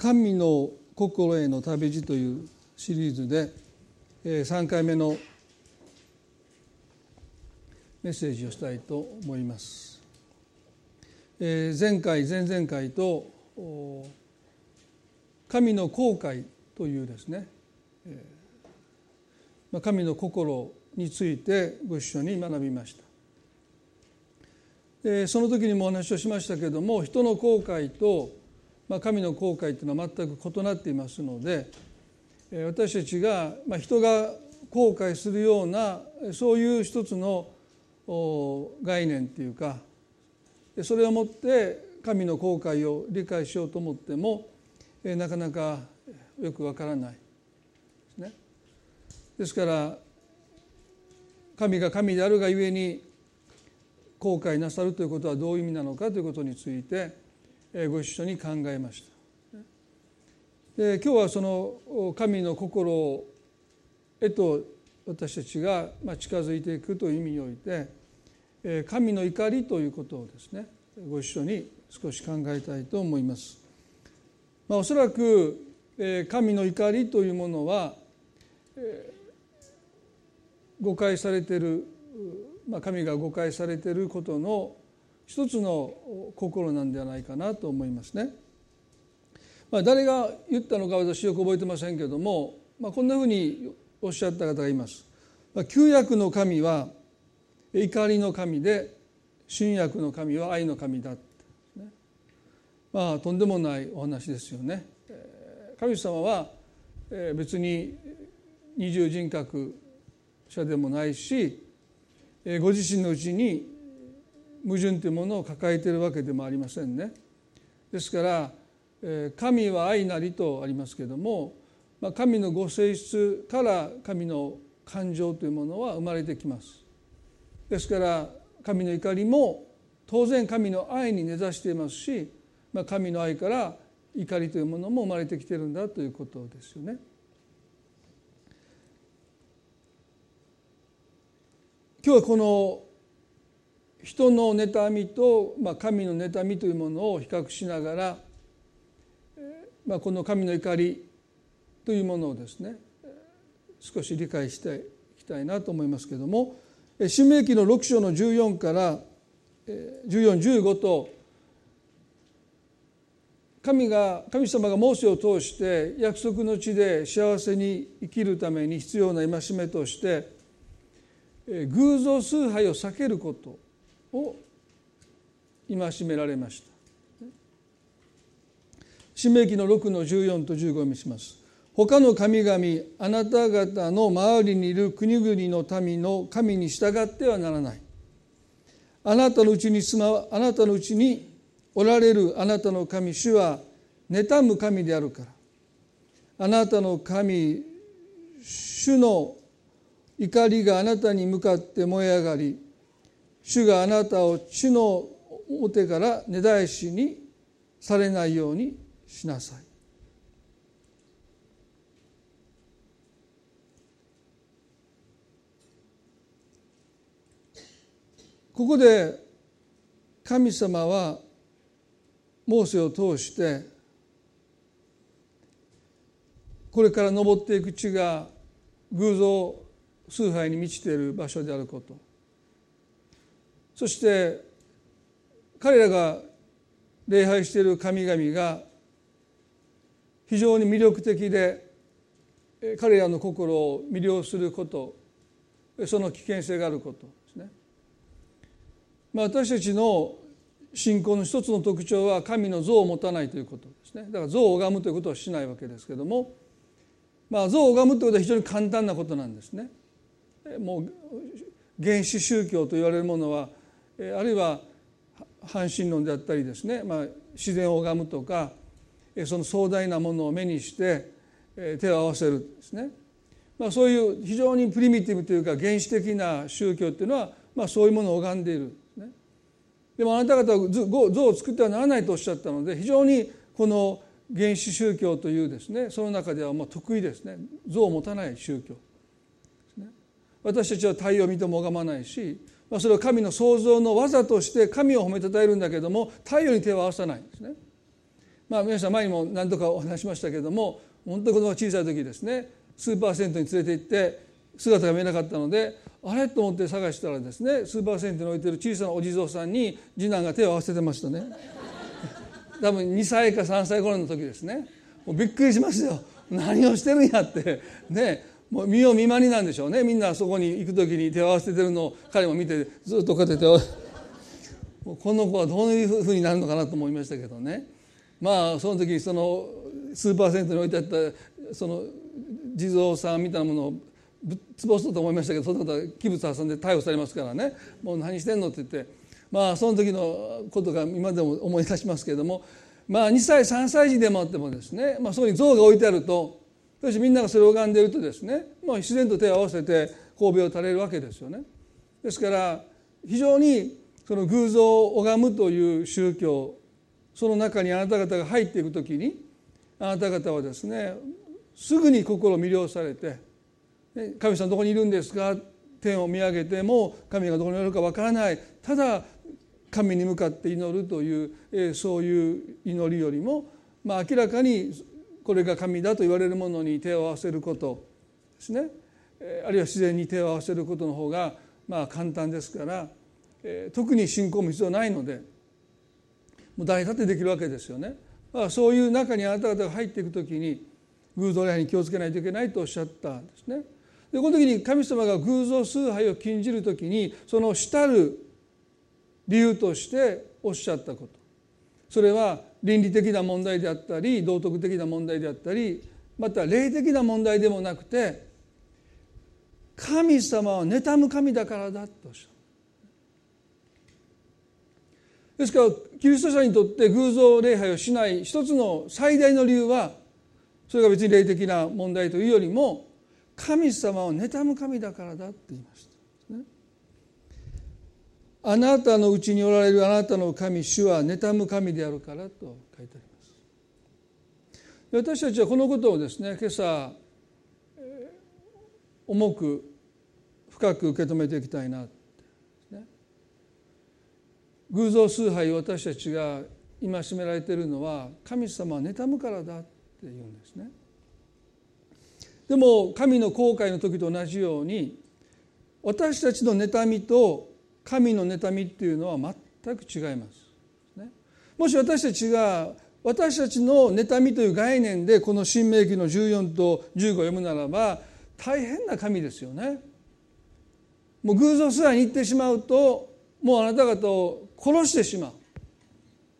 神の心への旅路というシリーズで3回目のメッセージをしたいと思います。前回前々回と神の後悔というですね神の心についてご一緒に学びました。その時にもお話をしましたけれども人の後悔とまあ、神の後悔というのは全く異なっていますので私たちが、まあ、人が後悔するようなそういう一つの概念っていうかそれをもって神の後悔を理解しようと思ってもなかなかよくわからないですね。ですから神が神であるがゆえに後悔なさるということはどういう意味なのかということについてご一緒に考えましたで今日はその神の心へと私たちが近づいていくという意味において神の怒りということをですねご一緒に少し考えたいと思います。まあ、おそらく神の怒りというものは誤解されている、まあ、神が誤解されていることの一つの心なんではないかなと思いますね。まあ、誰が言ったのか私よく覚えてませんけれども、まあ、こんなふうにおっしゃった方がいます。まあ、旧約の神は怒りの神で新約の神は愛の神だ、ね、まあとんでもないお話ですよね。神様は別に二重人格者でもないしご自身のうちに矛盾というものを抱えているわけでもありませんね。ですから神は愛なりとありますけれども神のご性質から神の感情というものは生まれてきます。ですから神の怒りも当然神の愛に根ざしていますし神の愛から怒りというものも生まれてきてるんだということですよね。今日はこの人の妬みと、まあ、神の妬みというものを比較しながら、まあ、この神の怒りというものをですね少し理解していきたいなと思いますけれども「新明記の6章の14から1415と神が神様がモーセを通して約束の地で幸せに生きるために必要な戒めとして偶像崇拝を避けること。を戒められました。新明記の6の14と15を見します。他の神々あなた方の周りにいる国々の民の神に従ってはならない。あなたのうちに住まあなたのうちにおられるあなたの神主は妬む神であるから。あなたの神主の怒りがあなたに向かって燃え上がり主があなたを地の表から根絶やしにされないようにしなさい。ここで神様はモーセを通してこれから登っていく地が偶像崇拝に満ちている場所であることそして彼らが礼拝している神々が非常に魅力的で彼らの心を魅了することその危険性があることですね。まあ、私たちの信仰の一つの特徴は神の像を持たないということですねだから像を拝むということをしないわけですけども、まあ、像を拝むということは非常に簡単なことなんですね。もう原始宗教と言われるものはあるいは半神論であったりですね、まあ、自然を拝むとかその壮大なものを目にして手を合わせるですね、まあ、そういう非常にプリミティブというか原始的な宗教っていうのは、まあ、そういうものを拝んでいるで、もあなた方は像を作ってはならないとおっしゃったので非常にこの原始宗教というですねその中ではまあ得意ですね。像を持たない宗教私たちは太陽を見ても拝まないしまあ、それは神の創造の技として神を褒めたたえるんだけども太陽に手を合わさないんですね。まあ皆さん前にも何度かお話しましたけれども本当に子供が小さい時ですねスーパー銭湯に連れて行って姿が見えなかったのであれ？と思って探したらですねスーパー銭湯に置いてる小さなお地蔵さんに次男が手を合わせてましたね。多分2歳か3歳頃の時ですね。もうびっくりしますよ。何をしてるんやって。ね。もう見よう見まになんでしょうね。みんなそこに行く時に手を合わせてるのを彼も見てずっとこうやって手をこの子はどういうふうになるのかなと思いましたけどね。まあその時そのスーパー銭湯に置いてあったその地蔵さんみたいなものをぶっ潰すと思いましたけどそんなことは器物挟んで逮捕されますからね。もう何してんのって言って。まあその時のことが今でも思い出しますけれどもまあ2歳3歳児でもあってもですね、まあ、そこに像が置いてあるとそしてみんながそれを拝んでいるとですね、まあ、自然と手を合わせて神戸を垂れるわけですよね。ですから非常にその偶像を拝むという宗教その中にあなた方が入っていく時にあなた方はですねすぐに心を魅了されて「神様どこにいるんですか?」天を見上げても神がどこにいるかわからないただ神に向かって祈るという、そういう祈りよりも、まあ、明らかにこれが神だと言われるものに手を合わせることですねあるいは自然に手を合わせることの方がまあ簡単ですから、特に信仰も必要ないのでもう誰だってできるわけですよね。まあ、そういう中にあなた方が入っていく時に偶像礼拝に気をつけないといけないとおっしゃったんですね。でこの時に神様が偶像崇拝を禁じる時にその主たる理由としておっしゃったことそれは倫理的な問題であったり道徳的な問題であったりまた霊的な問題でもなくて神様は妬む神だからだと。おっしゃるですからキリスト者にとって偶像礼拝をしない一つの最大の理由はそれが別に霊的な問題というよりも神様を妬む神だからだって言いました、あなたのうちにおられるあなたの神主は妬む神であるからと書いてあります私たちはこのことをですね今朝重く深く受け止めていきたいな偶像崇拝を私たちが戒められているのは神様は妬むからだって言うんですね。でも神の後悔の時と同じように私たちの妬みと神の妬みっていうのは全く違います。もし私たちが私たちの妬みという概念でこの「新明記」の14と15を読むならば大変な神ですよね。もう偶像崇拝に行ってしまうともうあなた方を殺してしまう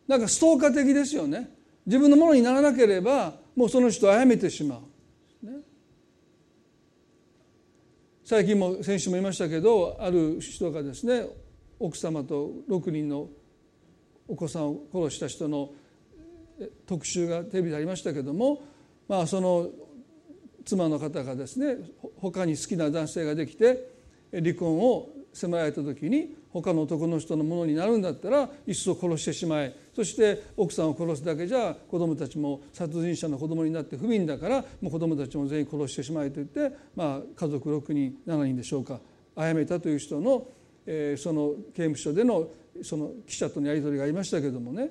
なんかストーカー的ですよね自分のものにならなければもうその人を殺めてしまう、ね、最近も先週も言いましたけどある人がですね奥様と6人のお子さんを殺した人の特集がテレビでありましたけどもまあその妻の方がですね他に好きな男性ができて離婚を迫られた時に他の男の人のものになるんだったらいっそ殺してしまえ。そして奥さんを殺すだけじゃ子供たちも殺人者の子供になって不憫だからもう子供たちも全員殺してしまえと言って、まあ、家族6人7人でしょうか殺めたという人の、えー、その刑務所でのその記者とのやり取りがありましたけどもね。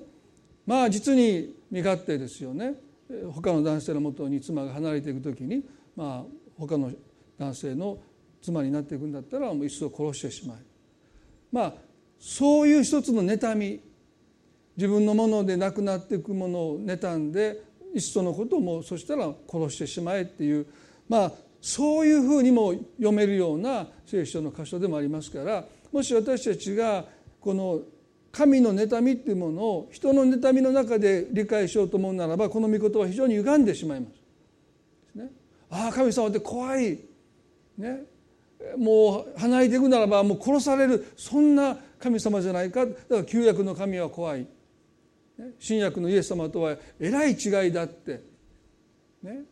まあ実に身勝手ですよね。他の男性のもとに妻が離れていく時に、まあ、他の男性の妻になっていくんだったらもういっそ殺してしまえ。まあそういう一つの妬み。自分のものでなくなっていくものを妬んでいっそのことをもうそしたら殺してしまえっていうまあそういうふうにも読めるような聖書の箇所でもありますからもし私たちがこの神の妬みっていうものを人の妬みの中で理解しようと思うならばこの御言葉は非常に歪んでしまいます。ね、ああ神様って怖い、ね、もう離れていくならばもう殺される。そんな神様じゃないか。だから旧約の神は怖い。新約のイエス様とはえらい違いだって、ね、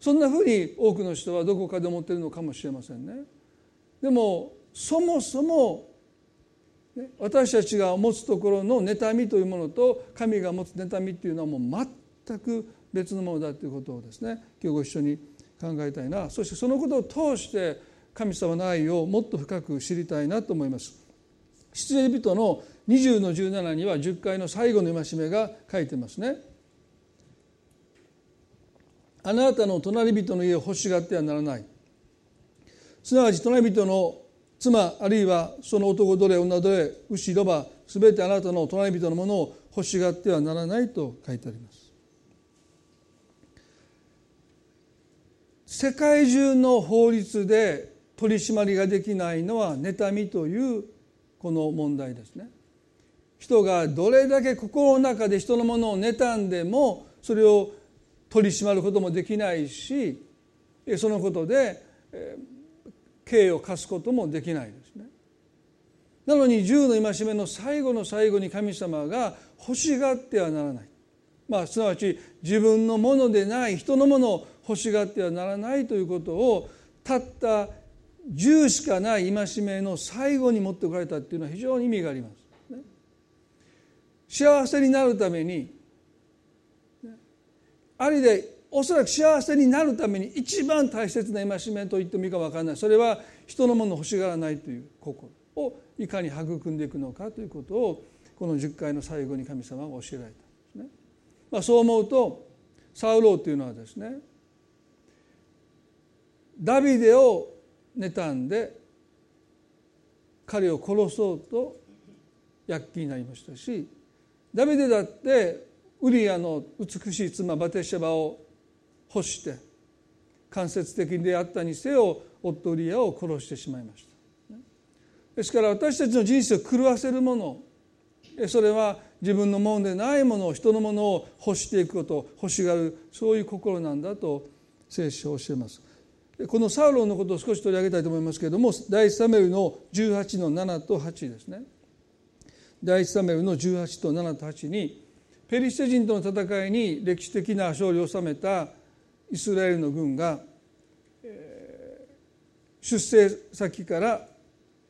そんなふうに多くの人はどこかで思っているのかもしれませんね。でもそもそも私たちが持つところの妬みというものと神が持つ妬みっていうのはもう全く別のものだということをですね今日ご一緒に考えたいなそしてそのことを通して神様の愛をもっと深く知りたいなと思います。出人の20の17には10回の最後の戒めが書いてますね。あなたの隣人の家を欲しがってはならない。すなわち隣人の妻あるいはその男奴隷女奴隷牛ロバすべてあなたの隣人のものを欲しがってはならないと書いてあります。世界中の法律で取り締まりができないのは妬みというこの問題ですね。人がどれだけ心の中で人のものを妬んでもそれを取り締まることもできないしそのことで刑を課すこともできないですねなのに十の戒めの最後の最後に神様が欲しがってはならない、まあ、すなわち自分のものでない人のものを欲しがってはならないということをたった10しかない戒めの最後に持ってこられたっていうのは非常に意味があります。幸せになるためにある意でおそらく幸せになるために一番大切な戒めと言ってもいいか分からないそれは人のもの欲しがらないという心をいかに育んでいくのかということをこの10回の最後に神様が教えられたんですね。まあ、そう思うとサウローというのはですねダビデを妬んで彼を殺そうと躍起になりましたしダビデだってウリアの美しい妻バテシャバを欲して間接的に出会ったにせよ夫ウリアを殺してしまいました。ですから私たちの人生を狂わせるもの。それは自分のものでないものを人のものを欲していくこと欲しがるそういう心なんだと聖書を教えます。このサウロンのことを少し取り上げたいと思いますけれども第一サメルの18の7と8ですね。第一サメルの18と7と8にペリシテ人との戦いに歴史的な勝利を収めたイスラエルの軍が出征先から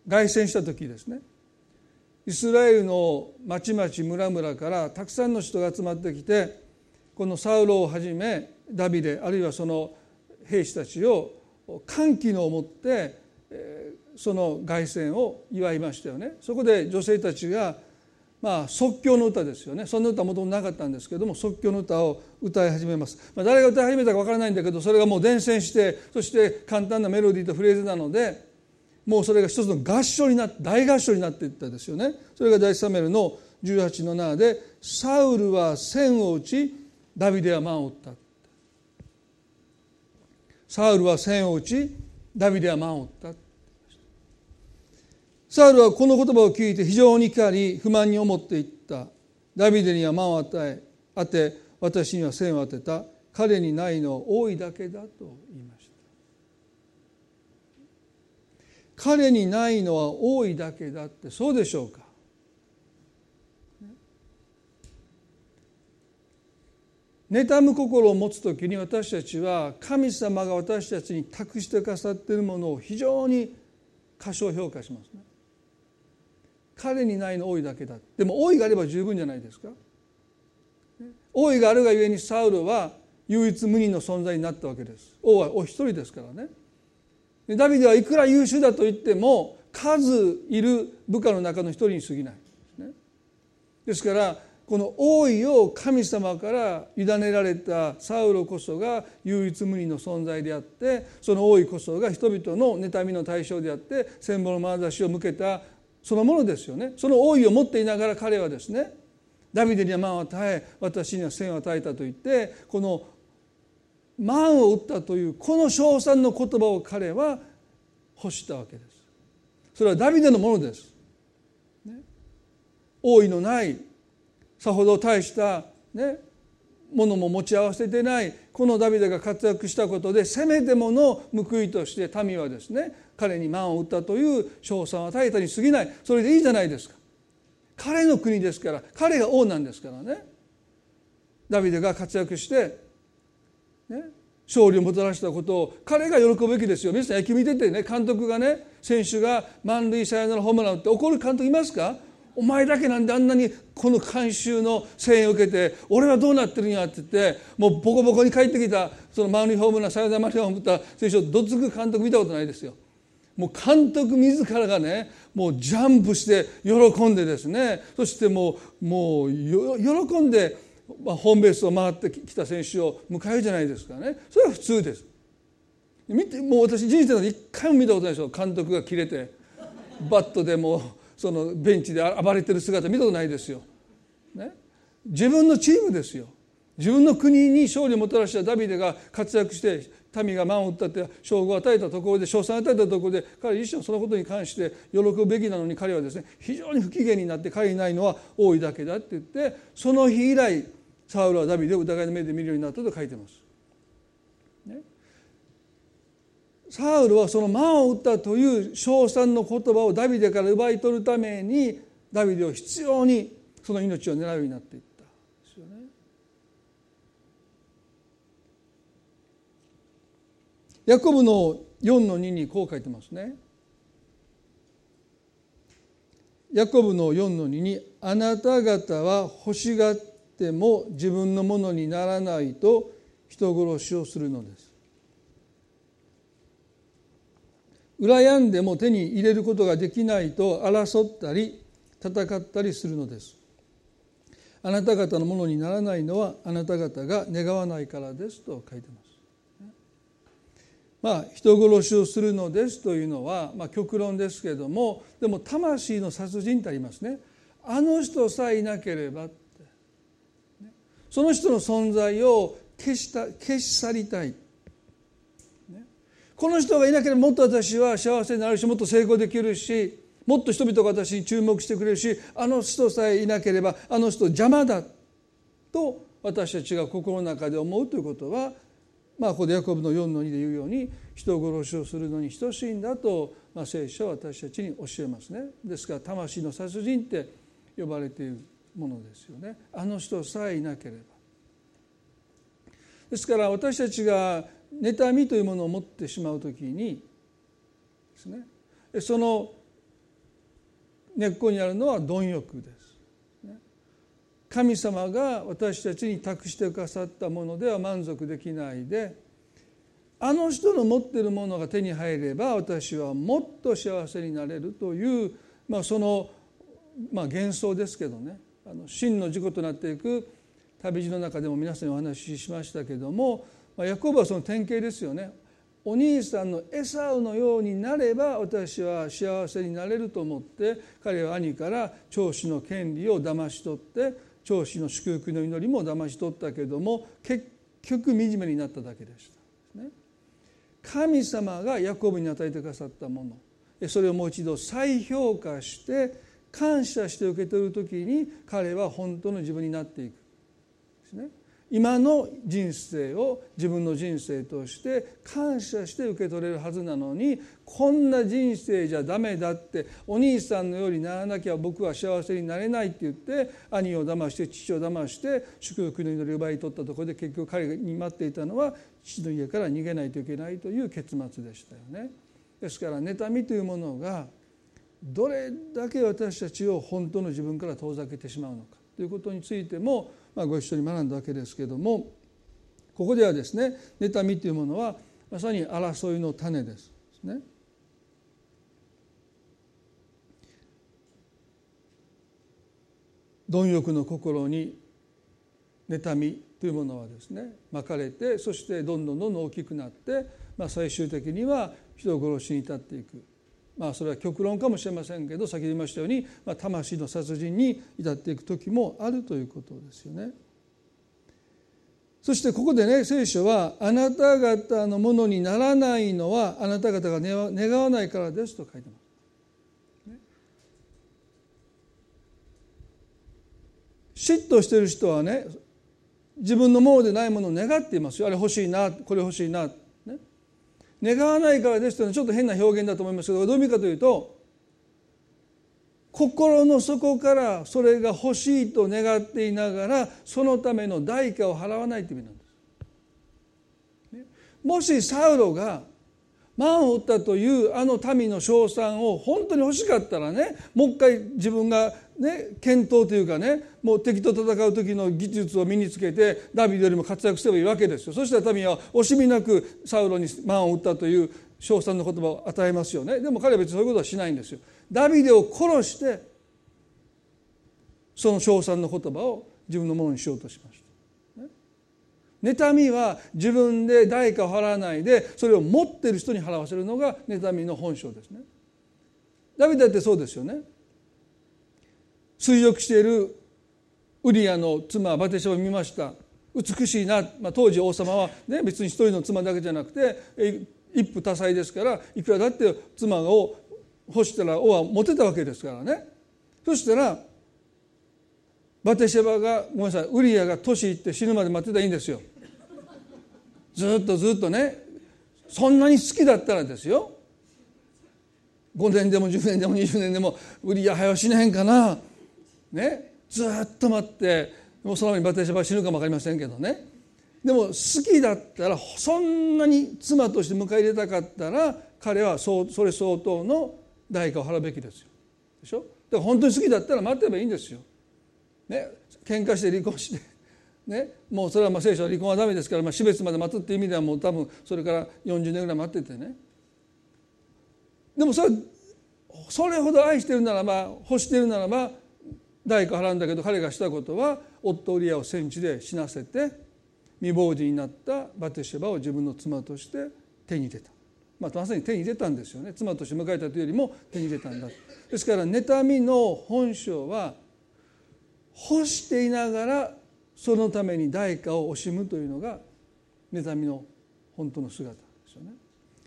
凱旋した時ですね。イスラエルの町々村々からたくさんの人が集まってきてこのサウロをはじめダビデあるいはその兵士たちを歓喜のをもってその凱旋を祝いましたよね。そこで女性たちがまあ即興の歌ですよね。そんな歌はもともとなかったんですけども即興の歌を歌い始めます、まあ、誰が歌い始めたかわからないんだけどそれがもう伝染してそして簡単なメロディーとフレーズなのでもうそれが一つの合唱になって大合唱になっていったですよね。それが第一サメルの18の7で「サウルは千を打ちダビデは万を打った」サウルは千を打ちダビデは万を打った。サウルはこの言葉を聞いて非常に怒り不満に思っていった。ダビデには万を与え当て私には千を当てた彼にないのは多いだけだと言いました。彼にないのは多いだけだってそうでしょうか？妬む心を持つ時に私たちは神様が私たちに託してくださっているものを非常に過小評価しますね。彼にないの多いだけだでも多いがあれば十分じゃないですか。多いがあるがゆえにサウルは唯一無二の存在になったわけです。王はお一人ですからね。ダビデはいくら優秀だと言っても数いる部下の中の一人に過ぎないですね。ですからこの王位を神様から委ねられたサウロこそが唯一無二の存在であってその王位こそが人々の妬みの対象であって戦後の眼差しを向けたそのものですよね。その王位を持っていながら彼はですねダビデには万を与え私には千を与えたと言ってこの万を打ったというこの称賛の言葉を彼は欲したわけです。それはダビデのものです、ね、王位のないさほど大したねものも持ち合わせてないこのダビデが活躍したことでせめてもの報いとして民はですね彼に満を打ったという称賛を与えたに過ぎない。それでいいじゃないですか。彼の国ですから彼が王なんですからね。ダビデが活躍して、ね、勝利をもたらしたことを彼が喜ぶべきですよ。皆さん野球見ててね監督がね選手が満塁サヨナラホームラン打って怒る監督いますか？お前だけなんであんなにこの観衆の声援を受けて俺はどうなってるんやって言ってもうボコボコに帰ってきたそのマウンホームランサヨナラマリホームった選手をどつく監督見たことないですよ。もう監督自らがねもうジャンプして喜んでですね。そしてもうもう喜んでまあ、ホームベースを回ってきた選手を迎えるじゃないですかね。それは普通です。見てもう私人生で一回も見たことないでしょ監督が切れて。バットでもそのベンチで暴れてる姿見たことないですよ、ね、自分のチームですよ。自分の国に勝利をもたらしたダビデが活躍して民が満を打ったって称号を与えたところで称賛を与えたところで彼自身はそのことに関して喜ぶべきなのに彼はですね非常に不機嫌になって彼にないのは多いだけだって言ってその日以来サウルはダビデを疑いの目で見るようになったと書いてます。ね、サウルはその満を打ったという称賛の言葉をダビデから奪い取るためにダビデを必要にその命を狙うようになっていったですよね。ヤコブの4の2にこう書いてますね。ヤコブの4の2に「あなた方は欲しがっても自分のものにならないと人殺しをするのです」羨んでも手に入れることができないと争ったり戦ったりするのです。あなた方のものにならないのはあなた方が願わないからですと書いてます。まあ、人殺しをするのですというのは、まあ、極論ですけれどもでも魂の殺人ってありますね。あの人さえいなければって。その人の存在を消した消し去りたい、この人がいなければもっと私は幸せになるしもっと成功できるしもっと人々が私に注目してくれるしあの人さえいなければあの人邪魔だと私たちが心の中で思うということはまあ、ここでヤコブの4の2で言うように人殺しをするのに等しいんだと、まあ、聖書は私たちに教えますね。ですから魂の殺人って呼ばれているものですよね。あの人さえいなければ。ですから私たちが妬みというものを持ってしまう時にですねその根っこにあるのは貪欲です。神様が私たちに託してくださったものでは満足できないであの人の持っているものが手に入れば私はもっと幸せになれるという、まあ、その、まあ、幻想ですけどね。あの真の事故となっていく旅路の中でも皆さんにお話ししましたけども、まあ、ヤコブはその典型ですよね。お兄さんのエサウのようになれば私は幸せになれると思って彼は兄から長子の権利を騙し取って長子の祝福の祈りも騙し取ったけども結局惨めになっただけでした、ね、神様がヤコブに与えてくださったもの。それをもう一度再評価して感謝して受け取る時に彼は本当の自分になっていく。ね今の人生を自分の人生として感謝して受け取れるはずなのにこんな人生じゃダメだってお兄さんのようにならなきゃ僕は幸せになれないって言って兄を騙して父を騙して祝福の祈りを奪い取ったところで結局彼に待っていたのは父の家から逃げないといけないという結末でしたよね。ですから妬みというものがどれだけ私たちを本当の自分から遠ざけてしまうのかということについてもまあ、ご一緒に学んだわけですけどもここではですね妬みというものはまさに争いの種ですね。貪欲の心に妬みというものはですね巻かれてそしてどんどんどんどん大きくなって、まあ、最終的には人殺しに至っていくまあそれは極論かもしれませんけど先ほど言いましたように、まあ、魂の殺人に至っていく時もあるということですよね。そしてここでね聖書は「あなた方のものにならないのはあなた方が願わないからです」と書いてます。嫉妬している人はね自分のものでないものを願っていますよあれ欲しいなこれ欲しいな願わないからですというのはちょっと変な表現だと思いますけどどういう意味かというと心の底からそれが欲しいと願っていながらそのための代価を払わないという意味なんです。もしサウロが満を打ったというあの民の称賛を本当に欲しかったらねもう一回自分がね検討というかねもう敵と戦う時の技術を身につけてダビデよりも活躍すればいいわけですよ。そしたら民は惜しみなくサウロに満を打ったという称賛の言葉を与えますよね。でも彼は別にそういうことはしないんですよ。ダビデを殺してその称賛の言葉を自分のものにしようとしました。妬みは自分で代価を払わないでそれを持っている人に払わせるのが妬みの本性ですね。ダビデってそうですよね。追憶しているウリアの妻バテシャを見ました。美しいな、まあ、当時王様は、ね、別に一人の妻だけじゃなくて一夫多妻ですからいくらだって妻を欲したら王はモテたわけですからね。そしたらバテシェバがごめんなさいウリアが年いって死ぬまで待ってたらいいんですよ。ずっとずっとねそんなに好きだったらですよ。5年でも10年でも20年でもウリア早死ねへんかな。ね。ずっと待ってもうその前にバテシェバ死ぬかも分かりませんけどね。でも好きだったらそんなに妻として迎え入れたかったら彼はそれ相当の代価を払うべきですよ。でしょ。だから本当に好きだったら待てばいいんですよ。ね。喧嘩して離婚してね、もうそれはまあ聖書は離婚はダメですから、まあ、死別まで待つっていう意味ではもう多分それから40年ぐらい待っててね。でもそれそれほど愛してるならば欲してるならば代価払うんだけど彼がしたことは夫ウリアを戦地で死なせて未亡人になったバテシェバを自分の妻として手に入れた、まあ、まさに手に入れたんですよね。妻として迎えたというよりも手に入れたんだ。ですから妬みの本性は欲していながらそのために代価を惜しむというのが妬みの本当の姿ですよね。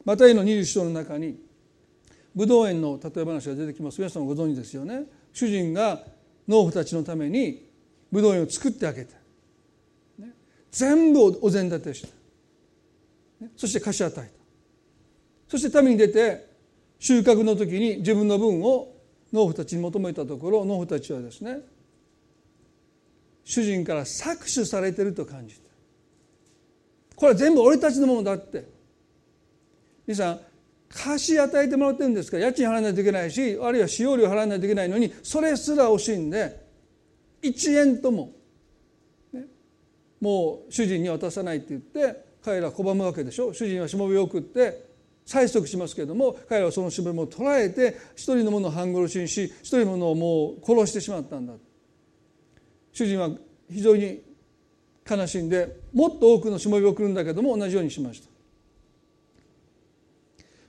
マタイの20章の中にブドウ園の例え話が出てきます。皆さんご存知ですよね。主人が農夫たちのためにブドウ園を作ってあげて、ね、全部お膳立てして、ね、そして貸し与えた。そして民に出て収穫の時に自分の分を農夫たちに求めたところ農夫たちはですね主人から搾取されてると感じてこれは全部俺たちのものだって。皆さん貸し与えてもらってるんですか？ら家賃払わないといけないしあるいは使用料払わないといけないのにそれすら惜しんで1円とも、ね、もう主人に渡さないって言って彼ら拒むわけでしょ？主人はしもべを送って催促しますけれども彼らはそのしもべを捕らえて一人のものを半殺しにし一人のものをもう殺してしまったんだって。主人は非常に悲しんでもっと多くのしもべを送るんだけども同じようにしました。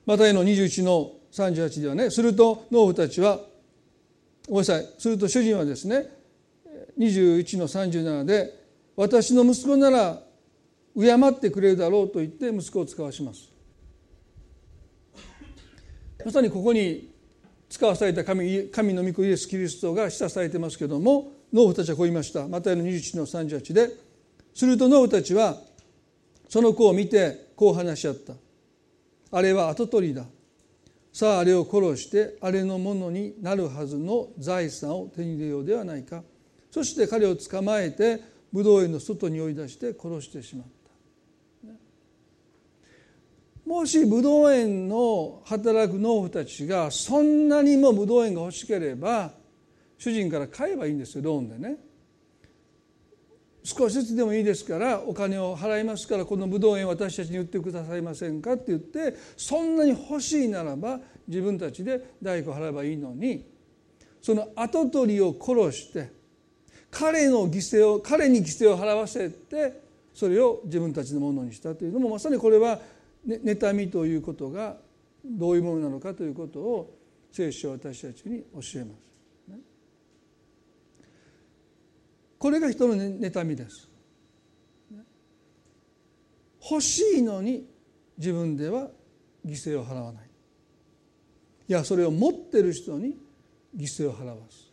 マタイの21の38ではねすると農夫たちはごめんなさいすると主人はですね21の37で私の息子なら敬ってくれるだろうと言って息子を使わします。まさにここに使わされた神神の御子イエス・キリストが示唆されてますけども農夫たちはこう言いました。マタイの21の38ですると農夫たちはその子を見てこう話し合った。あれは跡取りだ。さああれを殺してあれのものになるはずの財産を手に入れようではないか。そして彼を捕まえて武道園の外に追い出して殺してしまった。もし武道園の働く農夫たちがそんなにも武道園が欲しければ主人から買えばいいんですよローンでね少しずつでもいいですからお金を払いますからこのブドウ園私たちに売ってくださいませんかって言ってそんなに欲しいならば自分たちで代価を払えばいいのにその跡取りを殺して彼の犠牲を彼に犠牲を払わせてそれを自分たちのものにしたというのもまさにこれは妬みということがどういうものなのかということを聖書は私たちに教えます。これが人の妬みです。欲しいのに自分では犠牲を払わない。いやそれを持ってる人に犠牲を払わす。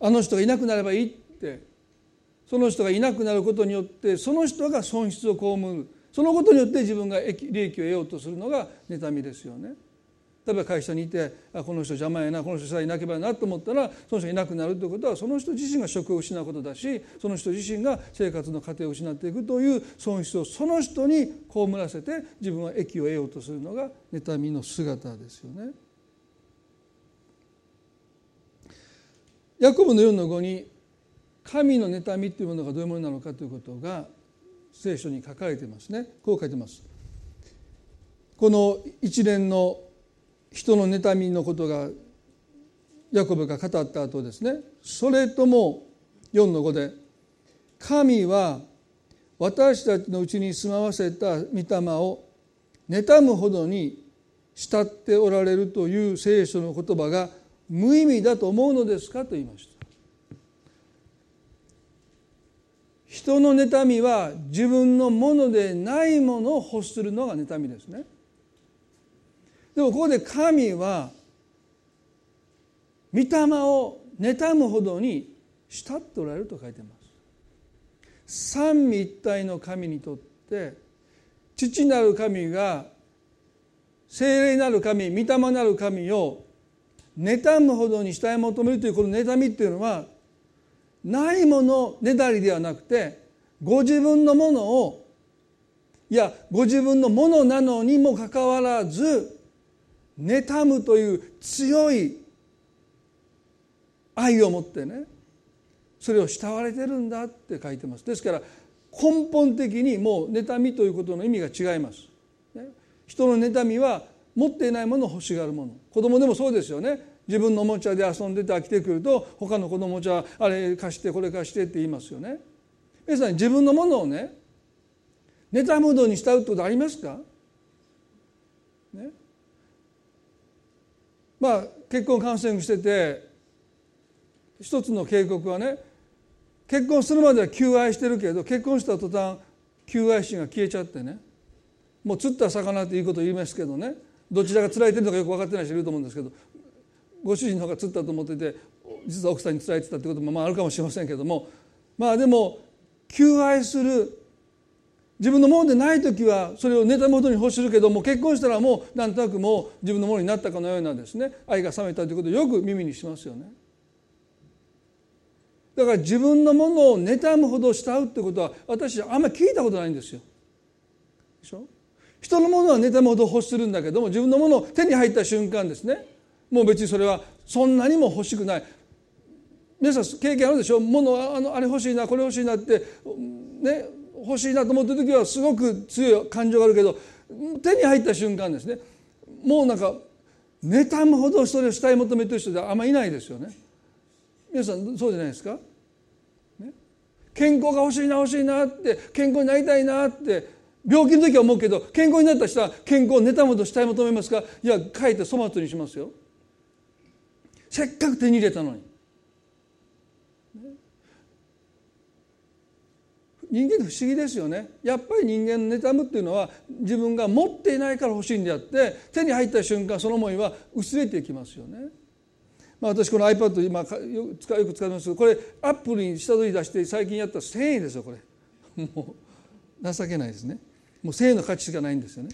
あの人がいなくなればいいって。その人がいなくなることによってその人が損失を被る。そのことによって自分が利益を得ようとするのが妬みですよね。例えば会社にいてあこの人邪魔やなこの人さえいなければなと思ったらその人がいなくなるということはその人自身が職を失うことだしその人自身が生活の糧を失っていくという損失をその人に被らせて自分は益を得ようとするのが妬みの姿ですよね。ヤコブの4の5に神の妬みというものがどういうものなのかということが聖書に書かれてますねこう書いてます。この一連の人の妬みのことがヤコブが語った後ですね。それとも4の5で「神は私たちのうちに住まわせた御霊を妬むほどに慕っておられるという聖書の言葉が無意味だと思うのですかと言いました。人の妬みは自分のものでないものを欲するのが妬みですね。でもここで神は御霊を妬むほどに慕っておられると書いてます。三位一体の神にとって父なる神が精霊なる神御霊なる神を妬むほどに慕い求めるというこの妬みっていうのはないものねだりではなくてご自分のものをいやご自分のものなのにもかかわらず妬むという強い愛を持ってねそれを慕われてるんだって書いてます。ですから根本的にもう妬みということの意味が違います、ね、人の妬みは持っていないものを欲しがるもの。子供でもそうですよね。自分のおもちゃで遊んでて飽きてくると他の子のおもちゃあれ貸してこれ貸してって言いますよね。皆さん自分のものをね妬む度に慕うってことありますかねまあ結婚カウンセリングしてて一つの警告はね結婚するまでは求愛してるけど結婚した途端求愛心が消えちゃってねもう釣った魚っていうこと言いますけどねどちらがつられてるのかよく分かってない人いると思うんですけどご主人の方が釣ったと思ってて実は奥さんにつられてたってこともまああるかもしれませんけどもまあでも求愛する自分のものでない時はそれを妬むほどに欲するけども結婚したらもうなんとなくもう自分のものになったかのようなですね。愛が冷めたということをよく耳にしますよね。だから自分のものを妬むほど慕うってことは私あんまり聞いたことないんですよ。でしょ？人のものは妬むほど欲するんだけども自分のものを手に入った瞬間ですね。もう別にそれはそんなにも欲しくない。皆さん経験あるでしょ？物あのあれ欲しいなこれ欲しいなってね欲しいなと思った時はすごく強い感情があるけど手に入った瞬間ですね。もうなんか妬むほどそれを慕い求めてる人であんまりいないですよね。皆さんそうじゃないですか、ね、健康が欲しいな欲しいなって健康になりたいなって病気の時は思うけど健康になった人は健康を妬むほど慕い求めますか？いやかえって粗末にしますよ。せっかく手に入れたのに。人間って不思議ですよね。やっぱり人間の妬むっていうのは自分が持っていないから欲しいんであって手に入った瞬間その思いは薄れていきますよね。まあ、私この iPad 今よく使いますけどこれアップルに下取り出して最近やったら1000円ですよこれ。もう情けないですね。もう1000円の価値しかないんですよね。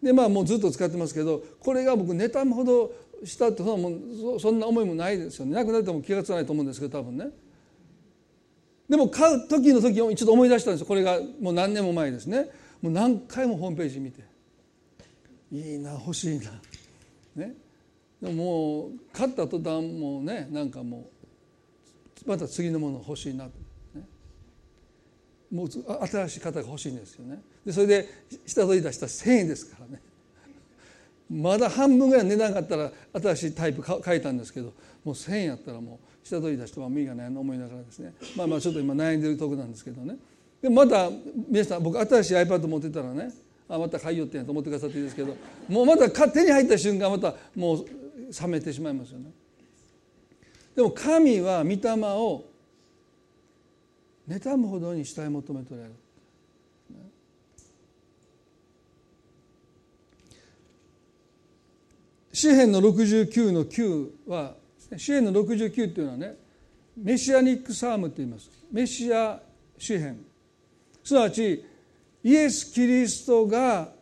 でまあもうずっと使ってますけどこれが僕妬むほどしたってそんな思いもないですよね。なくなっても気が付かないと思うんですけど多分ね。でも買う時の時をちょっと思い出したんですこれがもう何年も前ですね。もう何回もホームページ見て。いいな欲しいな。ね。でももう買った途端もうねなんかもうまた次のもの欲しいな、ね、もう新しい方が欲しいんですよね。でそれで下取り出したら1,000円ですからね。まだ半分ぐらい値段があったら新しいタイプ買えたんですけどもう1,000円やったらもう下取り出してもいいかな思いながらですねまあまあちょっと今悩んでるとこなんですけどねでまた皆さん僕新しい iPad 持ってたらねあまた買いよってんと思ってくださっていいですけどもうまた手に入った瞬間またもう冷めてしまいますよね。でも神は御霊を妬むほどに慕い求めておられる。詩篇の69の9は詩篇の69っていうのはねメシアニックサームと言います。メシア詩篇すなわちイエス・キリストが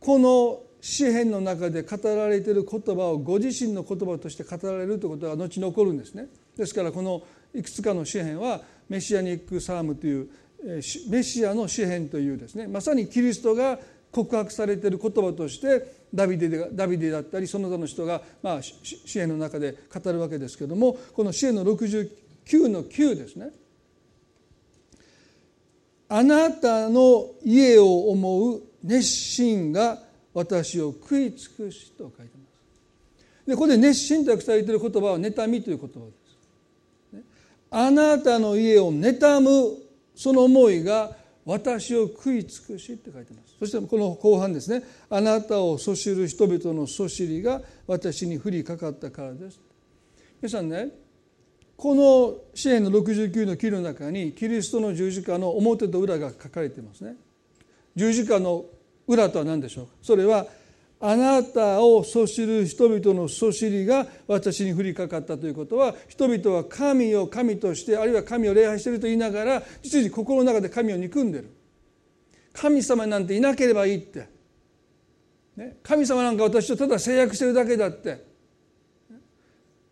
この詩篇の中で語られている言葉をご自身の言葉として語られるということが後に起こるんですね。ですからこのいくつかの詩篇はメシアニック・サームというメシアの詩篇というですね。まさにキリストが告白されている言葉としてダビデダビデだったりその他の人が、まあ、詩篇の中で語るわけですけどもこの詩篇の69の9ですねあなたの家を思う熱心が私を食い尽くしと書いてます。でここで熱心と訳されている言葉は妬みという言葉です。あなたの家を妬むその思いが私を食い尽くしって書いてます。そしてこの後半ですね。あなたをそしる人々のそしりが私に降りかかったからです。皆さんねこの詩篇の69の記の中にキリストの十字架の表と裏が書かれていますね。十字架の裏とは何でしょうか？それはあなたをそしる人々のそしりが私に降りかかったということは人々は神を神としてあるいは神を礼拝していると言いながら実に心の中で神を憎んでる。神様なんていなければいいって、ね、神様なんか私とただ制約してるだけだって。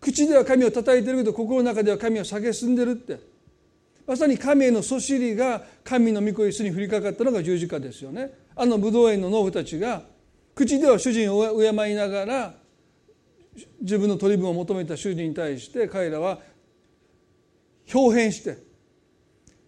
口では神を叩いてるけど心の中では神を蔑んでるって。まさに神へのそしりが神の御子イスに降りかかったのが十字架ですよね。あの武道園の農夫たちが口では主人を敬いながら自分の取り分を求めた主人に対して彼らは表変して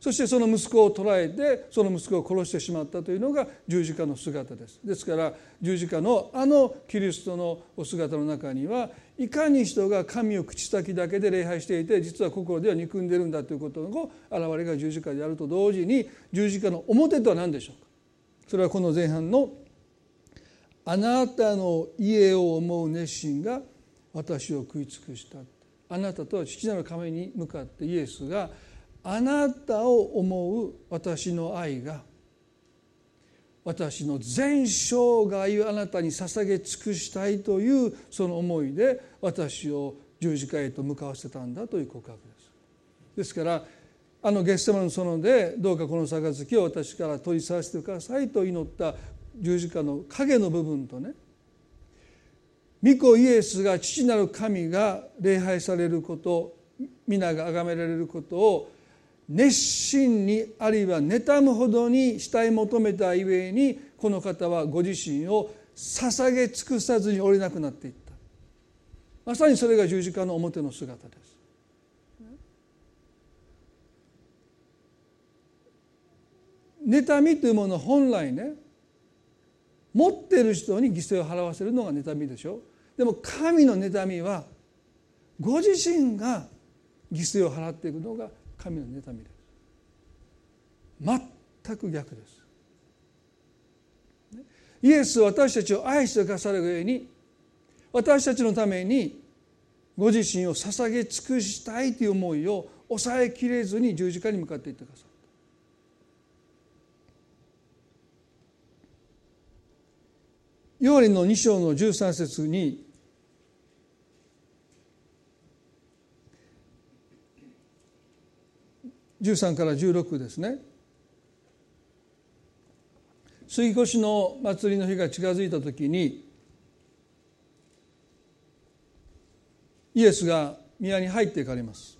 そしてその息子を捕らえてその息子を殺してしまったというのが十字架の姿です。ですから十字架のあのキリストのお姿の中にはいかに人が神を口先だけで礼拝していて実は心では憎んでるんだということの現れが十字架であると同時に十字架の表とは何でしょうか？それはこの前半のあなたの家を思う熱心が私を食い尽くしたあなたとは父なる神に向かってイエスがあなたを思う私の愛が私の全生涯をあなたに捧げ尽くしたいというその思いで私を十字架へと向かわせたんだという告白です。ですからあのゲッセマの園でどうかこの杯を私から取り去せてくださいと祈った十字架の影の部分とね御子イエスが父なる神が礼拝されること皆が崇められることを熱心にあるいは妬むほどに慕い求めたゆえにこの方はご自身を捧げ尽くさずに折れなくなっていったまさにそれが十字架の表の姿です。妬みというもの本来ね持ってる人に犠牲を払わせるのが妬みでしょ？でも神の妬みはご自身が犠牲を払っていくのが神の妬みです。全く逆です。イエスは私たちを愛してくださる上に私たちのためにご自身を捧げ尽くしたいという思いを抑えきれずに十字架に向かっていってください。ヨーリの2章の13節に13から16ですね。杉越の祭りの日が近づいた時にイエスが宮に入っていかれます。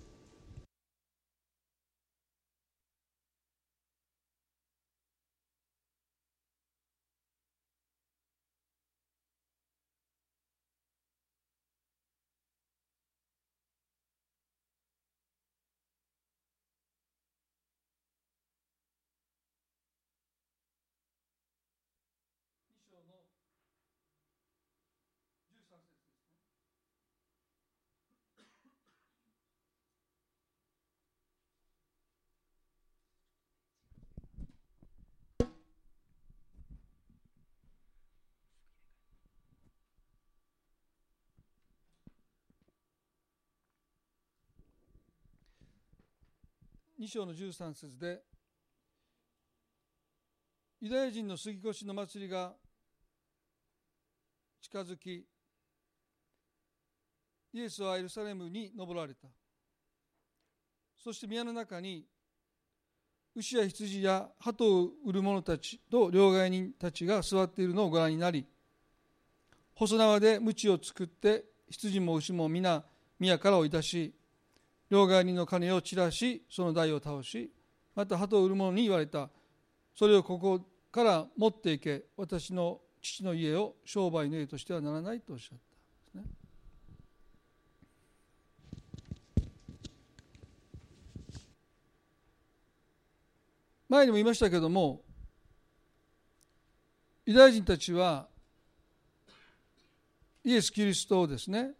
2章の13節でユダヤ人の杉越の祭りが近づきイエスはエルサレムに登られた。そして宮の中に牛や羊や鳩を売る者たちと両替人たちが座っているのをご覧になり細縄で鞭を作って羊も牛も皆宮から追い出し両替人の金を散らしその台を倒しまた鳩を売る者に言われたそれをここから持っていけ私の父の家を商売の家としてはならないとおっしゃったんですね。前にも言いましたけどもユダヤ人たちはイエス・キリストをですね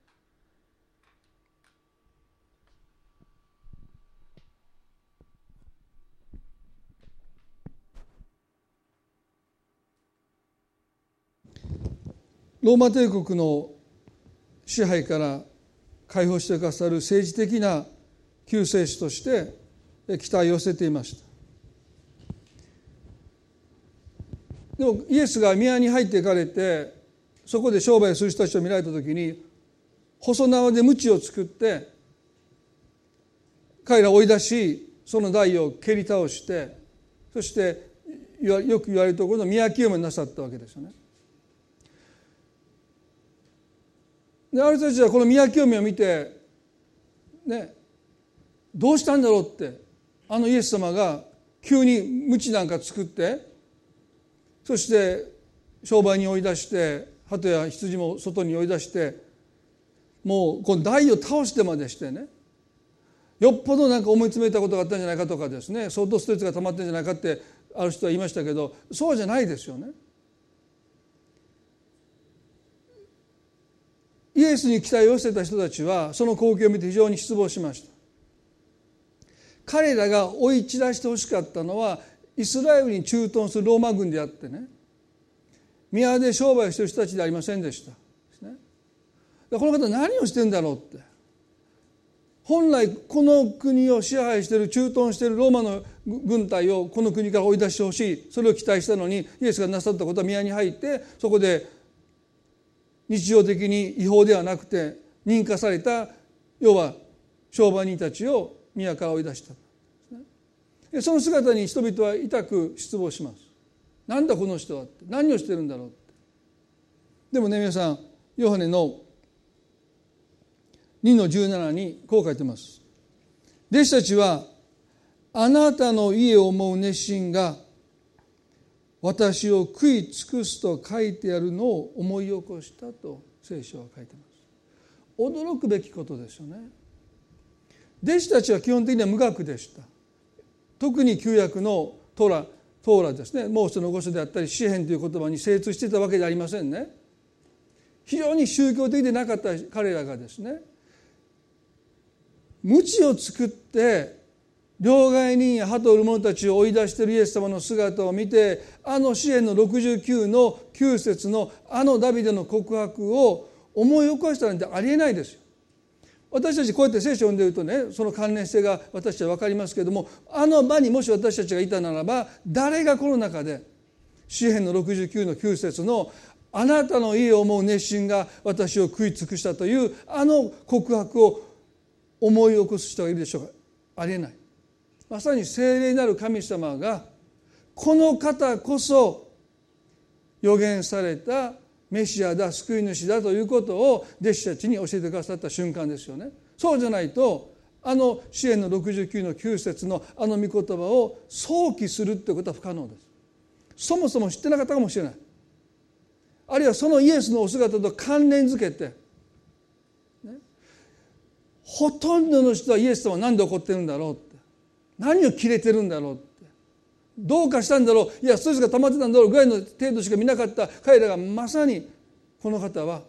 ローマ帝国の支配から解放してくださる政治的な救世主として期待を寄せていましたでもイエスが宮に入っていかれてそこで商売する人たちを見られた時に細縄で鞭を作って彼らを追い出しその台を蹴り倒してそしてよく言われるところの宮清めなさったわけですよね。である人たちはこの宮清めを見てねどうしたんだろうってあのイエス様が急に鞭なんか作ってそして商売に追い出して鳩や羊も外に追い出してもうこの台を倒してまでしてねよっぽどなんか思い詰めたことがあったんじゃないかとかですね相当ストレスが溜まってんじゃないかってある人は言いましたけどそうじゃないですよね。イエスに期待を寄せた人たちはその光景を見て非常に失望しました。彼らが追い散らしてほしかったのはイスラエルに駐屯するローマ軍であってね宮で商売をしてる人たちでありませんでした。この方何をしてんだろうって本来この国を支配している駐屯しているローマの軍隊をこの国から追い出してほしいそれを期待したのにイエスがなさったことは宮に入ってそこで日常的に違法ではなくて認可された要は商売人たちを宮から追い出した。その姿に人々は痛く失望します。なんだこの人はって。何をしてるんだろうって。でもね皆さんヨハネの2の17にこう書いてます。弟子たちはあなたの家を思う熱心が私を食い尽くすと書いてあるのを思い起こしたと聖書は書いてます。驚くべきことですよね。弟子たちは基本的には無学でした。特に旧約のトラトーラですね。モーセの御書であったり詩篇という言葉に精通していたわけではありませんね。非常に宗教的でなかった彼らがですね鞭を作って両替人や鳩を売る者たちを追い出しているイエス様の姿を見てあの詩篇の69の9節のあのダビデの告白を思い起こしたなんてありえないですよ。私たちこうやって聖書を読んでるとねその関連性が私たちは分かりますけれどもあの場にもし私たちがいたならば誰がこの中で詩篇の69の9節の「あなたの家を思う熱心が私を食い尽くした」というあの告白を思い起こす人がいるでしょうか？ありえない。まさに聖霊なる神様がこの方こそ予言されたメシアだ救い主だということを弟子たちに教えてくださった瞬間ですよね。そうじゃないとあの支援の69の9節のあの御言葉を想起するってことは不可能です。そもそも知ってなかったかもしれない。あるいはそのイエスのお姿と関連づけて、ね、ほとんどの人はイエス様は何で怒ってるんだろう何を切れてるんだろうって。どうかしたんだろう。いやストレスが溜まってたんだろうぐらいの程度しか見なかった。彼らがまさにこの方は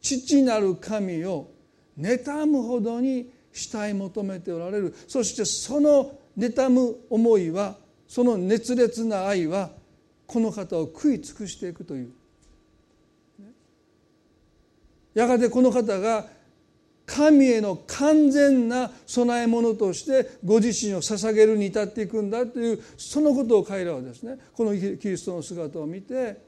父なる神を妬むほどに慕い求めておられる。そしてその妬む思いはその熱烈な愛はこの方を食い尽くしていくという。やがてこの方が神への完全な供え物としてご自身を捧げるに至っていくんだというそのことを彼らはですねこのキリストの姿を見て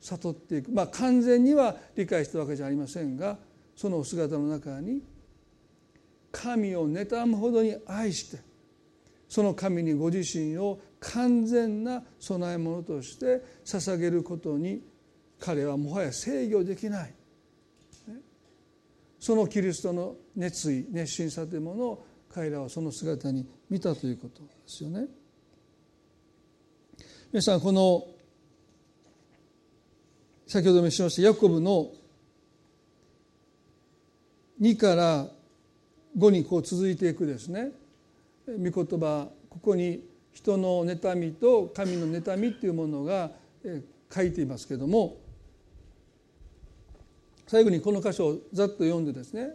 悟っていく。まあ完全には理解したわけじゃありませんがそのお姿の中に神を妬むほどに愛してその神にご自身を完全な供え物として捧げることに彼はもはや制御できない。そのキリストの熱意熱心さというものを彼らはその姿に見たということですよね。皆さんこの先ほどもしましたヤコブの2から5にこう続いていくですね御言葉ここに人の妬みと神の妬みというものが書いていますけれども最後にこの箇所をざっと読んでですね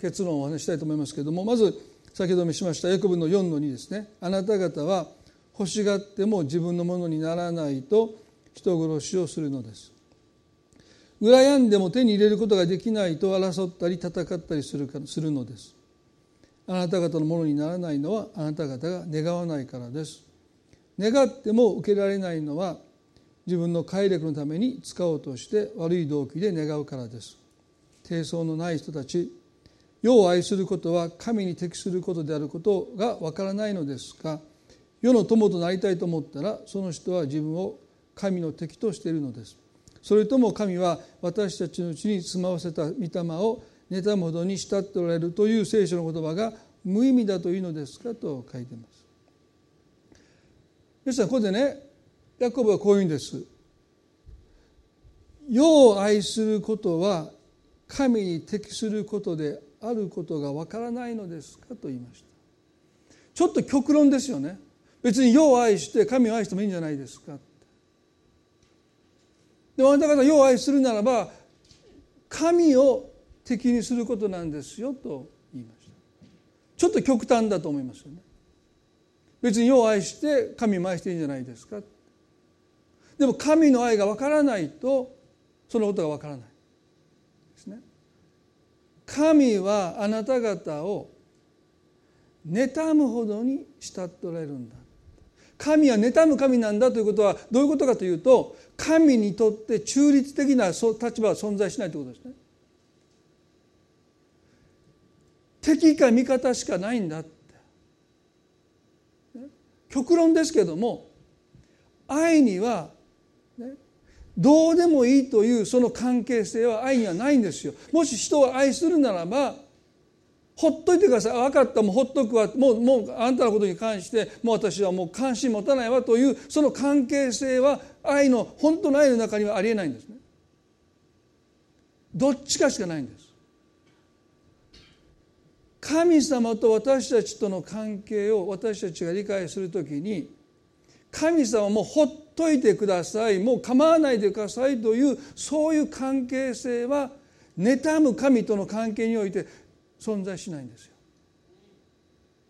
結論をお話したいと思いますけれどもまず先ほどもしましたヤコブの4の2ですね。あなた方は欲しがっても自分のものにならないと人殺しをするのです。羨んでも手に入れることができないと争ったり戦ったりするかするのです。あなた方のものにならないのはあなた方が願わないからです。願っても受けられないのは自分の快楽のために使おうとして悪い動機で願うからです。低層のない人たち世を愛することは神に適することであることがわからないのですが世の友となりたいと思ったらその人は自分を神の敵としているのです。それとも神は私たちのうちに住まわせた御霊を妬むほどに慕っておられるという聖書の言葉が無意味だというのですかと書いています。皆さんここでねヤコブはこういうんです。世を愛することは神に適することであることがわからないのですかと言いました。ちょっと極論ですよね。別に世を愛して神を愛してもいいんじゃないですかでもあなた方世を愛するならば神を敵にすることなんですよと言いました。ちょっと極端だと思いますよね。別に世を愛して神を愛していいんじゃないですかでも神の愛がわからないとそのことがわからない。ですね。神はあなた方を妬むほどに慕っておられるんだ。神は妬む神なんだということはどういうことかというと神にとって中立的な立場は存在しないということですね。敵か味方しかないんだって。極論ですけども愛には、ね、どうでもいいというその関係性は愛にはないんですよ。もし人を愛するならばほっといてください。分かった。もうほっとくわ。もうもうあんたのことに関してもう私はもう関心持たないわというその関係性は愛の本当の愛の中にはありえないんですね。どっちかしかないんです。神様と私たちとの関係を私たちが理解するときに神様もほっといてください。もう構わないでくださいというそういう関係性は妬む神との関係において存在しないんですよ。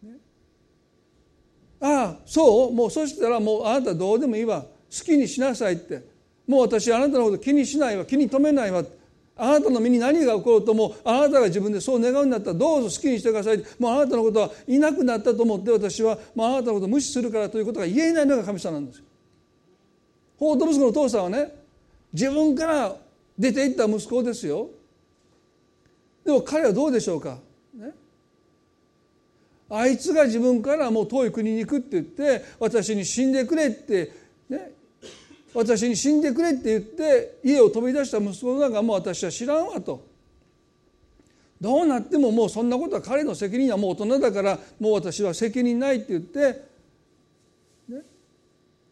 ね、ああそう？もうそしたらもうあなたどうでもいいわ。好きにしなさいって。もう私あなたのこと気にしないわ。気に留めないわって。あなたの身に何が起ころうともあなたが自分でそう願うんだったらどうぞ好きにしてください。もうあなたのことはいなくなったと思って私はもうあなたのことを無視するからということが言えないのが神様なんですよ。法と息子の父さんはね自分から出ていった息子ですよ。でも彼はどうでしょうか、ね、あいつが自分からもう遠い国に行くって言って私に死んでくれって、私に死んでくれって言って家を飛び出した息子なんかもう私は知らんわと。どうなってももうそんなことは彼の責任はもう大人だからもう私は責任ないって言って、ね、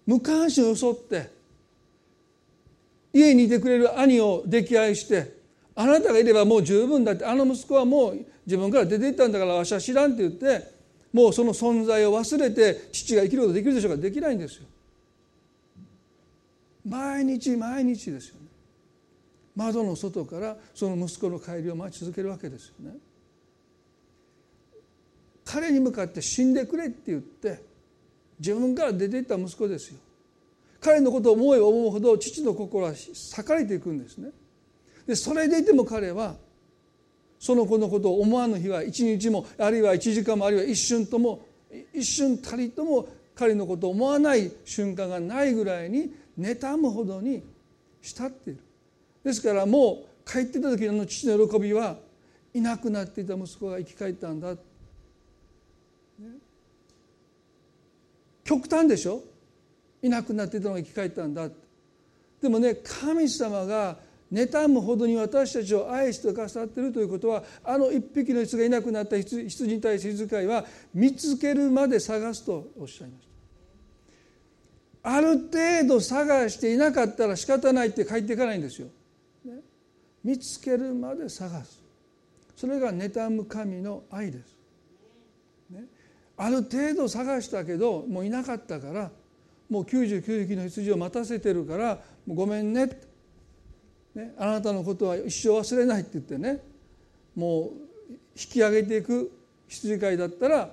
無関心を装って家にいてくれる兄を溺愛してあなたがいればもう十分だってあの息子はもう自分から出ていったんだからわしは知らんって言ってもうその存在を忘れて父が生きることできるでしょうかできないんですよ。毎日毎日ですよね。窓の外からその息子の帰りを待ち続けるわけですよね。彼に向かって死んでくれって言って自分から出ていった息子ですよ。彼のことを思えば思うほど父の心は裂かれていくんですね。でそれでいても彼はその子のことを思わぬ日は一日もあるいは一時間もあるいは一瞬とも一瞬たりとも彼のことを思わない瞬間がないぐらいに妬むほどに慕っている。ですからもう帰ってた時の父の喜びはいなくなっていた息子が生き返ったんだ、ね、極端でしょ？いなくなっていたのが生き返ったんだ。でもね神様が妬むほどに私たちを愛してくださっているということはあの一匹の羊がいなくなった羊に対して羊飼いは見つけるまで探すとおっしゃいました。ある程度探していなかったら仕方ないって帰っていかないんですよ。ね、見つけるまで探す。それが妬む神の愛です。ね、ある程度探したけどもういなかったからもう99匹の羊を待たせてるからもうごめんねね、あなたのことは一生忘れないって言ってね。もう引き上げていく羊飼いだったら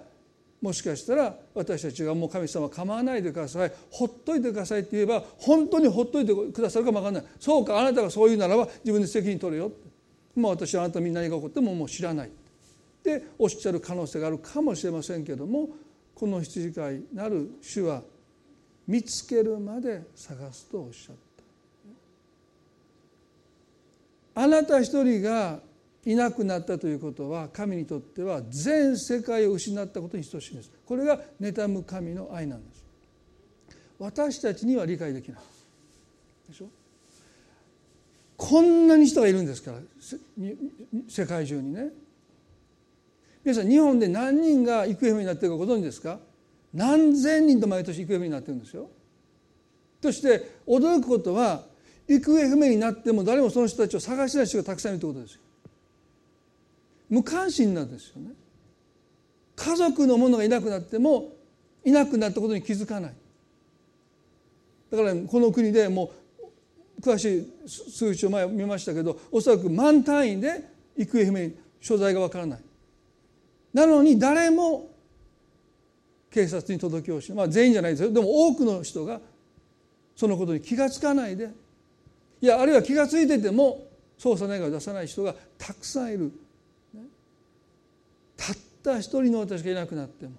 もしかしたら私たちがもう神様構わないでください。ほっといてくださいって言えば本当にほっといてくださるかも分からない。そうかあなたがそう言うならば自分で責任取れよもう私はあなたに何が起こってももう知らない。っておっしゃる可能性があるかもしれませんけどもこの羊飼いなる主は見つけるまで探すとおっしゃった。あなた一人がいなくなったということは神にとっては全世界を失ったことに等しいんです。これが妬む神の愛なんです。私たちには理解できない。でしょ？こんなに人がいるんですから世界中にね。皆さん日本で何人が行方不明になっているかご存知ですか？何千人と毎年行方不明になってるんですよ。そして驚くことは行方不明になっても誰もその人たちを探しない人がたくさんいるということですよ。無関心なんですよね。家族の者がいなくなってもいなくなったことに気づかない。だからこの国でもう詳しい数値を前見ましたけどおそらく万単位で行方不明所在がわからない。なのに誰も警察に届けをしまあ全員じゃないですよ。でも多くの人がそのことに気が付かないで。いやあるいは気が付いてても捜査願いを出さない人がたくさんいる。たった一人の私がいなくなっても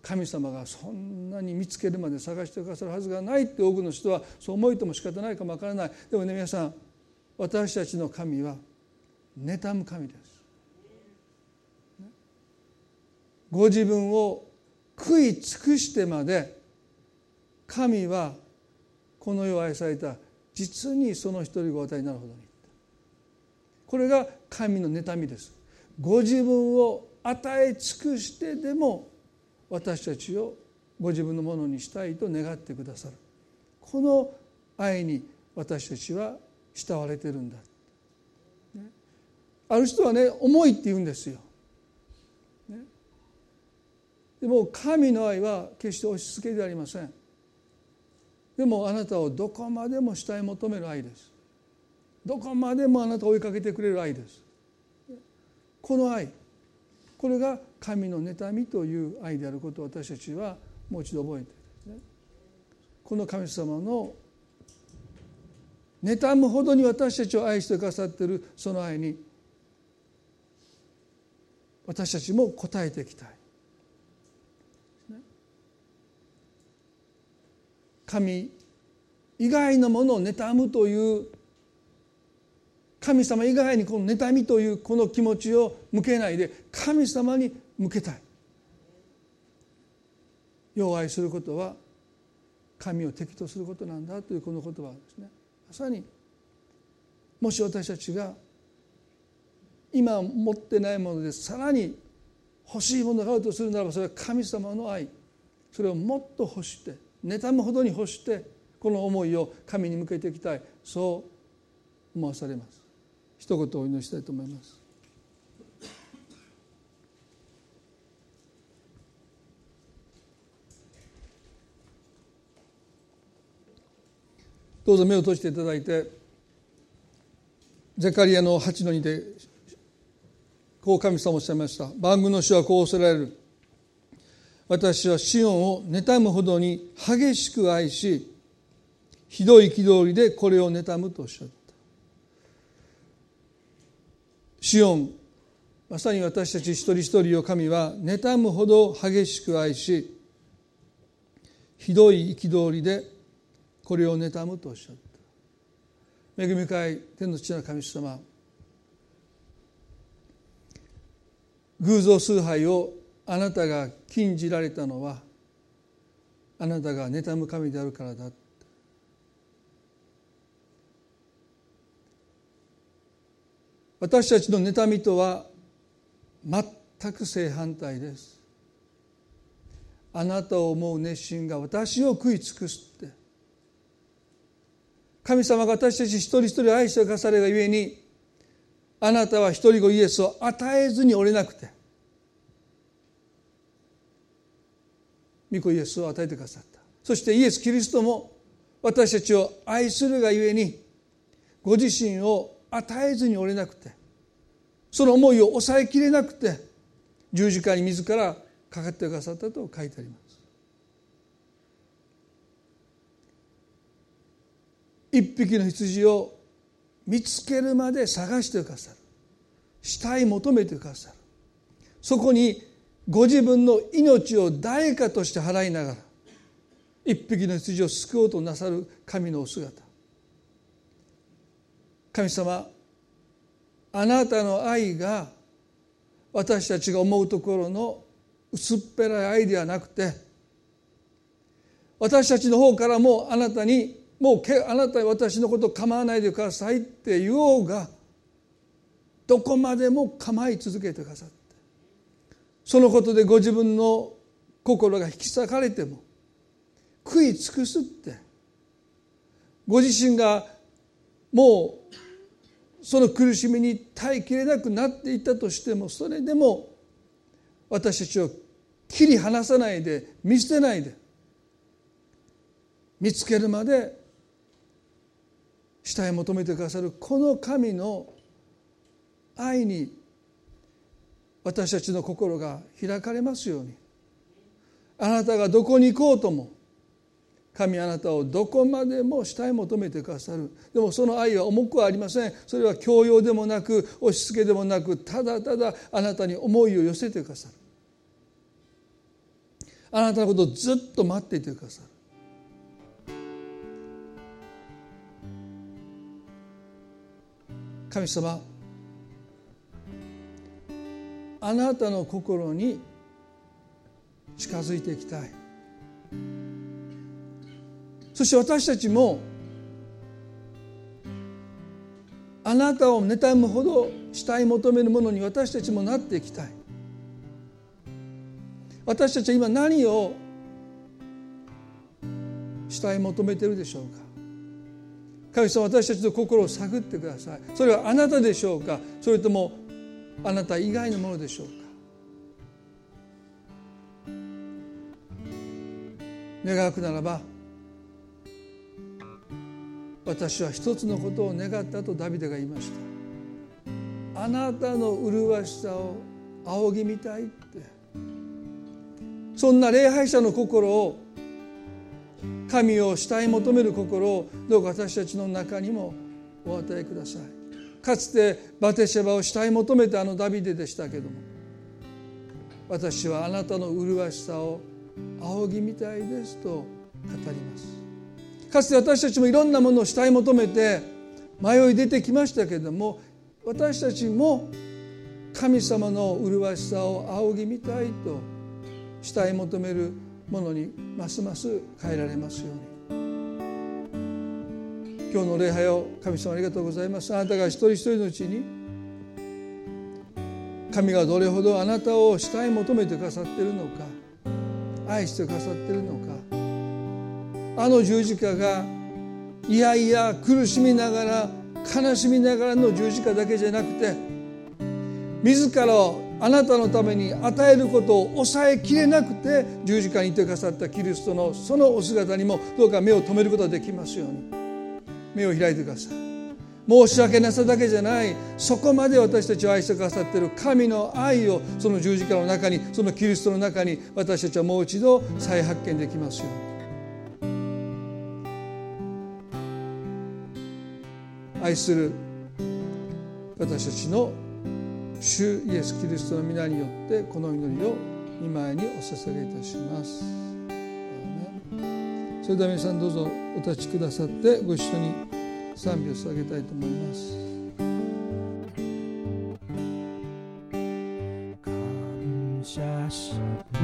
神様がそんなに見つけるまで探してくださるはずがないって多くの人はそう思いても仕方ないかもわからない。でもね皆さん私たちの神は妬む神です。ご自分を食い尽くしてまで神はこの世を愛された。実にその一人ご与えになるほどに。これが神の妬みです。ご自分を与え尽くしてでも私たちをご自分のものにしたいと願ってくださる。この愛に私たちは慕われてるんだ、ある人はね重いって言うんですよ、でも神の愛は決して押し付けではありません。でもあなたをどこまでも慕い求める愛です。どこまでもあなたを追いかけてくれる愛です。この愛。これが神の妬みという愛であることを私たちはもう一度覚えてこの神様の妬むほどに私たちを愛してくださっている。その愛に。私たちも応えていきたい。神以外のものを妬むという神様以外にこの妬みというこの気持ちを向けないで神様に向けたい。要愛することは神を敵とすることなんだというこの言葉ですね。まさにもし私たちが今持ってないものでさらに欲しいものがあるとするならばそれは神様の愛。それをもっと欲して妬むほどに欲してこの思いを神に向けていきたい。そう思わされます。一言お祈りしたいと思います。どうぞ目を閉じていただいてゼカリアの8の2でこう神様おっしゃいました。万軍の主はこうおせられる。私はシオンを妬むほどに激しく愛しひどい憤りでこれを妬むとおっしゃったシオン。まさに私たち一人一人を神は妬むほど激しく愛しひどい憤りでこれを妬むとおっしゃった。恵み深い天の父なる神様。偶像崇拝をあなたが禁じられたのはあなたが妬む神であるからだ私たちの妬みとは全く正反対です。あなたを思う熱心が私を食い尽くすって。神様が私たち一人一人愛してくだされがゆえにあなたは一人子イエスを与えずにおれなくて。御子イエスを与えてくださった。そしてイエス・キリストも私たちを愛するがゆえにご自身を与えずにおれなくてその思いを抑えきれなくて十字架に自らかかってくださったと書いてあります。一匹の羊を見つけるまで探してくださる。死体求めてくださる。そこにご自分の命を代価として払いながら一匹の羊を救おうとなさる神のお姿。神様あなたの愛が私たちが思うところの薄っぺらい愛ではなくて私たちの方からもあなたにもうあなたは私のこと構わないでくださいって言おうがどこまでも構い続けてくださってそのことでご自分の心が引き裂かれても食い尽くすってご自身がもうその苦しみに耐えきれなくなっていたとしてもそれでも私たちを切り離さないで見捨てないで見つけるまで下へ求めてくださるこの神の愛に私たちの心が開かれますように。あなたがどこに行こうとも神あなたをどこまでも下へ求めてくださる。でもその愛は重くはありません。それは強要でもなく押し付けでもなくただただあなたに思いを寄せてくださる。あなたのことをずっと待っていてくださる。神様あなたの心に近づいていきたい。そして私たちもあなたを妬むほど慕い求めるものに私たちもなっていきたい。私たちは今何を慕い求めてるでしょうか。神様私たちの心を探ってください。それはあなたでしょうか。それともあなた以外のものでしょうか。願うくならば私は一つのことを願ったとダビデが言いました。あなたの麗しさを仰ぎ見たいって。そんな礼拝者の心を神を慕い求める心をどうか私たちの中にもお与えください。かつてバテシェバを慕い求めたあのダビデでしたけども私はあなたの麗しさを仰ぎみたいですと語ります。かつて私たちもいろんなものを慕い求めて迷い出てきましたけれども私たちも神様の麗しさを仰ぎみたいと慕い求めるものにますます変えられますように。今日の礼拝を神様ありがとうございます。あなたが一人一人のうちに神がどれほどあなたを慕い求めてくださっているのか愛してくださっているのかあの十字架がいやいや苦しみながら悲しみながらの十字架だけじゃなくて自らをあなたのために与えることを抑えきれなくて十字架にいてくださったキリストのそのお姿にもどうか目を留めることができますように。目を開いてください申し訳なさだけじゃない。そこまで私たちを愛してくださっている神の愛をその十字架の中にそのキリストの中に私たちはもう一度再発見できますように。愛する私たちの主イエス・キリストの皆によってこの祈りを見舞いにお捧げいたします。それでは皆さんどうぞお立ちくださってご一緒に賛美を捧げたいと思います。感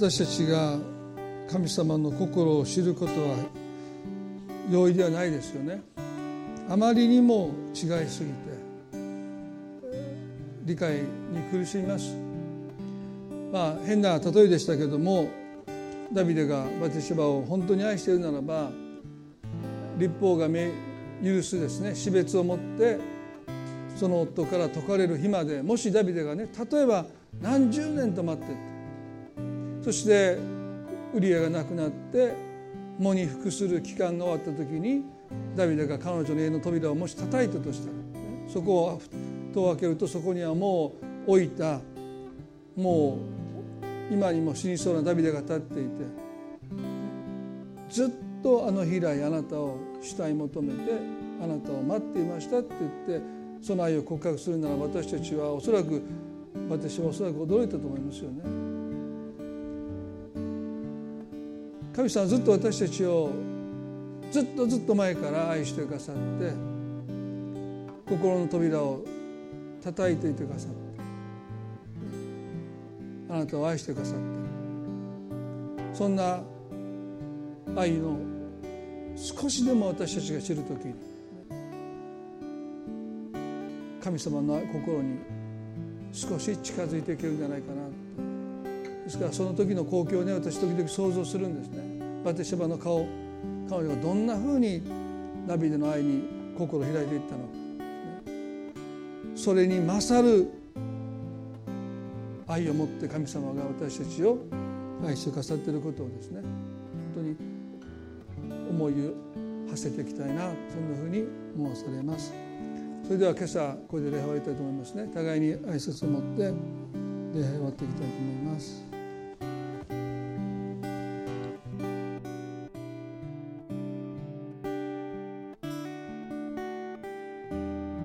私たちが神様の心を知ることは容易ではないですよね。あまりにも違いすぎて理解に苦しみます。まあ変な例えでしたけどもダビデがバテシバを本当に愛しているならば立法が許すですね死別を持ってその夫から解かれる日までもしダビデがね例えば何十年と待ってそしてウリアが亡くなって喪に服する期間が終わった時にダビデが彼女の家の扉をもし叩いたとしたらそこを戸を開けるとそこにはもう置いたもう今にも死にそうなダビデが立っていてずっとあの日以来あなたを主体求めてあなたを待っていましたって言ってその愛を告白するなら私たちはおそらく私はおそらく驚いたと思いますよね。神様はずっと私たちをずっとずっと前から愛してくださって心の扉を叩いていてくださってあなたを愛してくださってそんな愛の少しでも私たちが知る時に神様の心に少し近づいていけるんじゃないかなですからその時の光景をね私時々想像するんですね。バテシェバの顔彼女がどんなふうにダビデの愛に心を開いていったのか。それに勝る愛を持って神様が私たちを愛してくださっていることをですね本当に思いを馳せていきたいなそんなふうに思わされます。それでは今朝これで礼拝を終わりたいと思いますね。互いに挨拶を持って礼拝を終わっていきたいと思います。